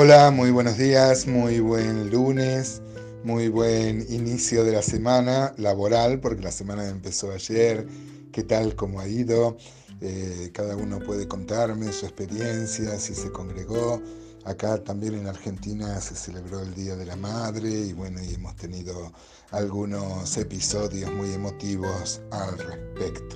Hola, muy buenos días, muy buen lunes, muy buen inicio de la semana laboral, porque la semana empezó ayer. ¿Qué tal? ¿Cómo ha ido? Eh, cada uno puede contarme su experiencia, si se congregó. Acá también en Argentina se celebró el Día de la Madre y bueno, y hemos tenido algunos episodios muy emotivos al respecto.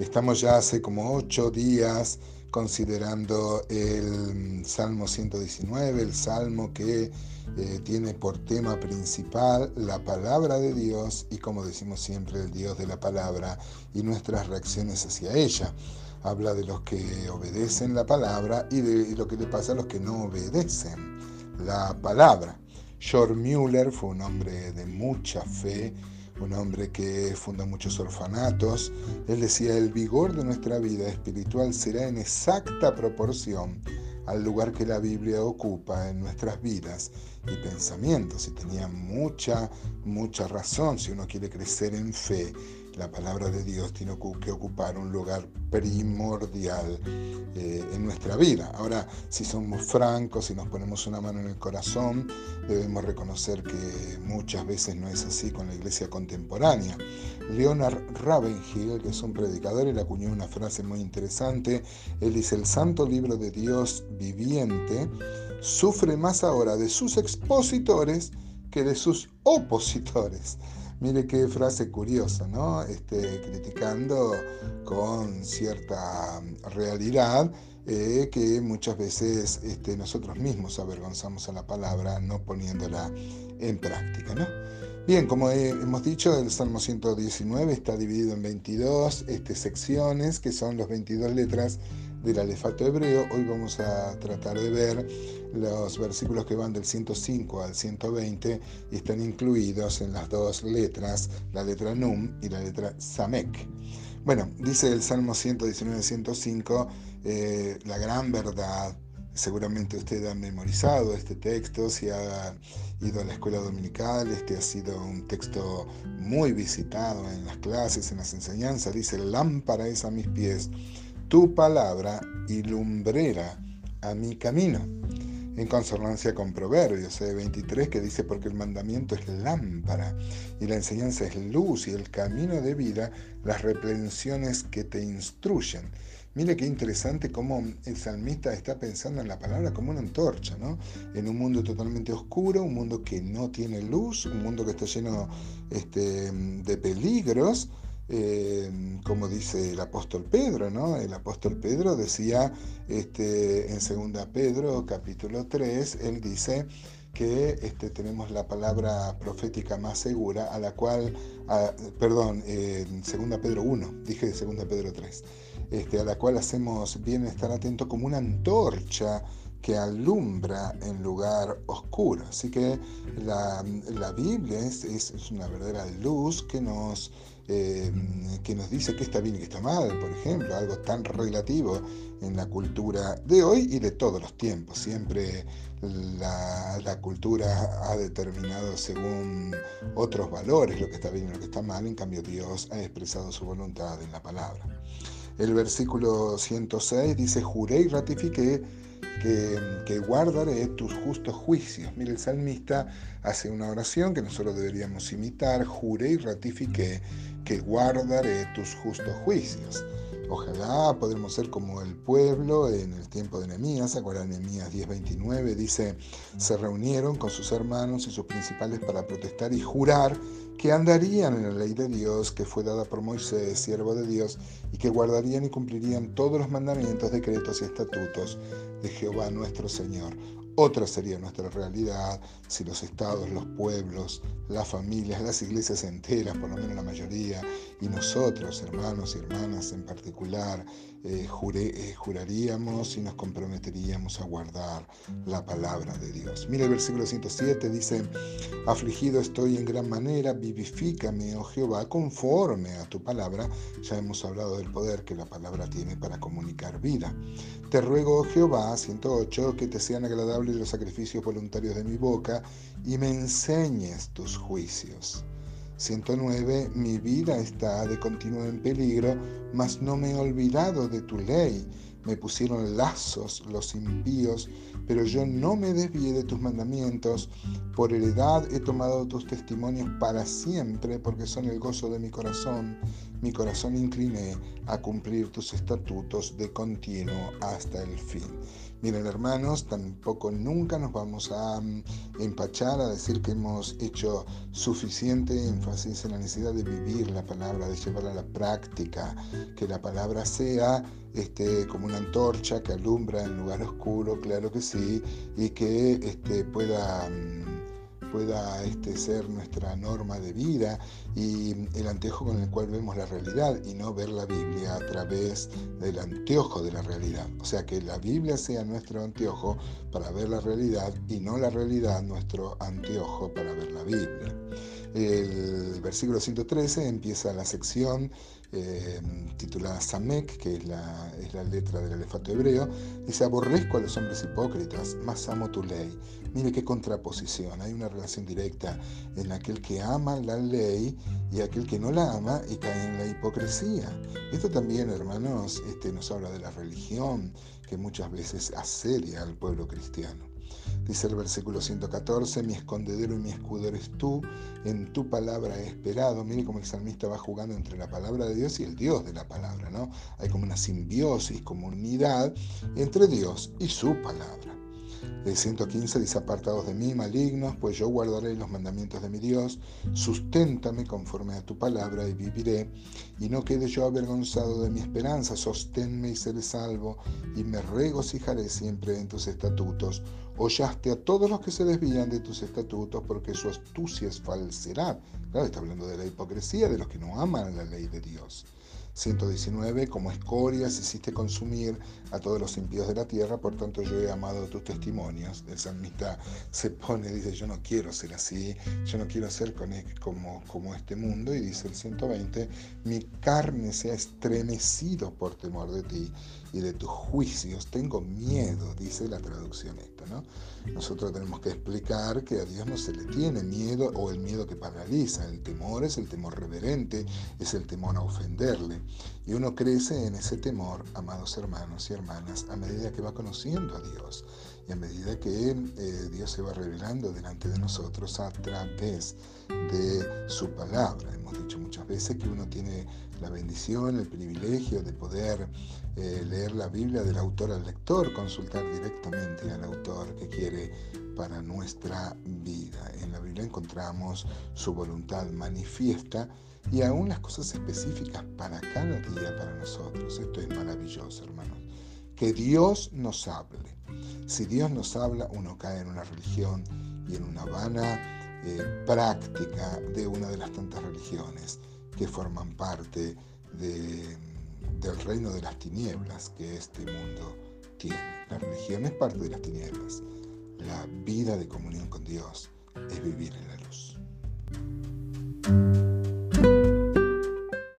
Estamos ya hace como ocho días considerando el Salmo 119, el Salmo que eh, tiene por tema principal la palabra de Dios y como decimos siempre, el Dios de la palabra y nuestras reacciones hacia ella. Habla de los que obedecen la palabra y de lo que le pasa a los que no obedecen la palabra. George Müller fue un hombre de mucha fe, un hombre que funda muchos orfanatos. Él decía, el vigor de nuestra vida espiritual será en exacta proporción al lugar que la Biblia ocupa en nuestras vidas y pensamientos. Y tenía mucha, mucha razón si uno quiere crecer en fe la palabra de Dios tiene que ocupar un lugar primordial eh, en nuestra vida. Ahora, si somos francos, y nos ponemos una mano en el corazón, debemos reconocer que muchas veces no es así con la iglesia contemporánea. Leonard Ravenhill, que es un predicador, él acuñó una frase muy interesante. Él dice, el santo libro de Dios viviente sufre más ahora de sus expositores que de sus opositores. Mire qué frase curiosa, ¿no? Este, criticando con cierta realidad eh, que muchas veces este, nosotros mismos avergonzamos a la palabra no poniéndola en práctica, ¿no? Bien, como hemos dicho, el Salmo 119 está dividido en 22 este, secciones, que son las 22 letras del alefato hebreo. Hoy vamos a tratar de ver los versículos que van del 105 al 120 y están incluidos en las dos letras, la letra Num y la letra Samek. Bueno, dice el Salmo 119-105, eh, la gran verdad. Seguramente usted ha memorizado este texto, si ha ido a la escuela dominical, este ha sido un texto muy visitado en las clases, en las enseñanzas. Dice, lámpara es a mis pies tu palabra y lumbrera a mi camino. En consonancia con Proverbios 23 que dice, porque el mandamiento es lámpara y la enseñanza es luz y el camino de vida, las reprensiones que te instruyen. Mire qué interesante cómo el salmista está pensando en la palabra como una antorcha, ¿no? En un mundo totalmente oscuro, un mundo que no tiene luz, un mundo que está lleno este, de peligros, eh, como dice el apóstol Pedro, ¿no? El apóstol Pedro decía este, en 2 Pedro capítulo 3, él dice que este, tenemos la palabra profética más segura, a la cual, perdón, en 2 Pedro 1, dije de 2 Pedro 3, este, a la cual hacemos bien estar atento como una antorcha que alumbra en lugar oscuro. Así que la, Biblia es, es, una verdadera luz que nos, eh, que nos dice qué está bien y qué está mal, por ejemplo, algo tan relativo en la cultura de hoy y de todos los tiempos. Siempre la, la, cultura ha determinado según otros valores lo que está bien y lo que está mal, en cambio Dios ha expresado su voluntad en la palabra. El versículo 106 dice, juré y ratifiqué que, guardaré tus justos juicios. Mire, el salmista hace una oración que nosotros deberíamos imitar, juré y ratifiqué que guardaré tus justos juicios. Ojalá podremos ser como el pueblo en el tiempo de Nehemías, acuerdan Nehemías 10:29, dice, se reunieron con sus hermanos y sus principales para protestar y jurar que andarían en la ley de Dios que fue dada por Moisés, siervo de Dios, y que guardarían y cumplirían todos los mandamientos, decretos y estatutos de Jehová nuestro Señor. Otra sería nuestra realidad si los estados, los pueblos, las familias, las iglesias enteras, por lo menos la mayoría, y nosotros, hermanos y hermanas en particular, eh, eh, juraríamos y nos comprometeríamos a guardar la palabra de Dios. Mira el versículo 107, dice, afligido estoy en gran manera, vivifícame, oh Jehová, conforme a tu palabra. Ya hemos hablado del poder que la palabra tiene para comunicar vida. Te ruego, oh Jehová, 108, que te sean agradables los sacrificios voluntarios de mi boca y me enseñes tus juicios. 109. Mi vida está de continuo en peligro, mas no me he olvidado de tu ley. me pusieron lazos los impíos, pero yo no me desvié de tus mandamientos. Por heredad he tomado tus testimonios para siempre, porque son el gozo de mi corazón. Mi corazón incliné a cumplir tus estatutos de continuo hasta el fin. Miren hermanos, tampoco nunca nos vamos a mm, empachar a decir que hemos hecho suficiente énfasis en la necesidad de vivir la palabra, de llevarla a la práctica, que la palabra sea este, como una antorcha que alumbra en lugar oscuro, claro que sí, y que este, pueda mm, pueda este, ser nuestra norma de vida y el anteojo con el cual vemos la realidad y no ver la Biblia a través del anteojo de la realidad. O sea, que la Biblia sea nuestro anteojo para ver la realidad y no la realidad nuestro anteojo para ver la Biblia. El versículo 113 empieza la sección eh, titulada Samek, que es la, letra del alefato hebreo, dice, aborrezco a los hombres hipócritas, más amo tu ley. Mire qué contraposición, hay una relación directa en aquel que ama la ley y aquel que no la ama y cae en la hipocresía. Esto también, hermanos, este, nos habla de la religión que muchas veces asedia al pueblo cristiano. Dice el versículo 114, mi escondedero y mi escudo eres tú, en tu palabra he esperado. Mire cómo el salmista va jugando entre la palabra de Dios y el Dios de la palabra, ¿no? Hay como una simbiosis, como unidad entre Dios y su palabra. El 115 dice, apartados de mí, malignos, pues yo guardaré los mandamientos de mi Dios, susténtame conforme a tu palabra y viviré, y no quede yo avergonzado de mi esperanza, sosténme y seré salvo, y me regocijaré siempre en tus estatutos. Hollaste a todos los que se desvían de tus estatutos, porque su astucia es falsedad. Claro, está hablando de la hipocresía de los que no aman la ley de Dios. 119, como escorias hiciste consumir a todos los impíos de la tierra, por tanto yo he amado tus testimonios. El salmista se pone, dice, yo no quiero ser así, yo no quiero ser como, como este mundo, y dice el 120, mi carne se ha estremecido por temor de ti y de tus juicios, tengo miedo, dice la traducción esta, ¿no? Nosotros tenemos que explicar que a Dios no se le tiene miedo o el miedo que paraliza, el temor es el temor reverente, es el temor a ofenderle. Y uno crece en ese temor, amados hermanos y hermanas, a medida que va conociendo a Dios y a medida que eh, Dios se va revelando delante de nosotros a través de su palabra. Hemos dicho muchas veces que uno tiene la bendición, el privilegio de poder eh, leer la Biblia del autor al lector, consultar directamente al autor que quiere para nuestra vida. En la Biblia encontramos su voluntad manifiesta y aún las cosas específicas para cada día para nosotros. Esto es maravilloso, hermanos. Que Dios nos hable. Si Dios nos habla, uno cae en una religión y en una vana eh, práctica de una de las tantas religiones que forman parte del reino de las tinieblas que este mundo tiene. La religión es parte de las tinieblas. La vida de comunión con Dios es vivir en la luz.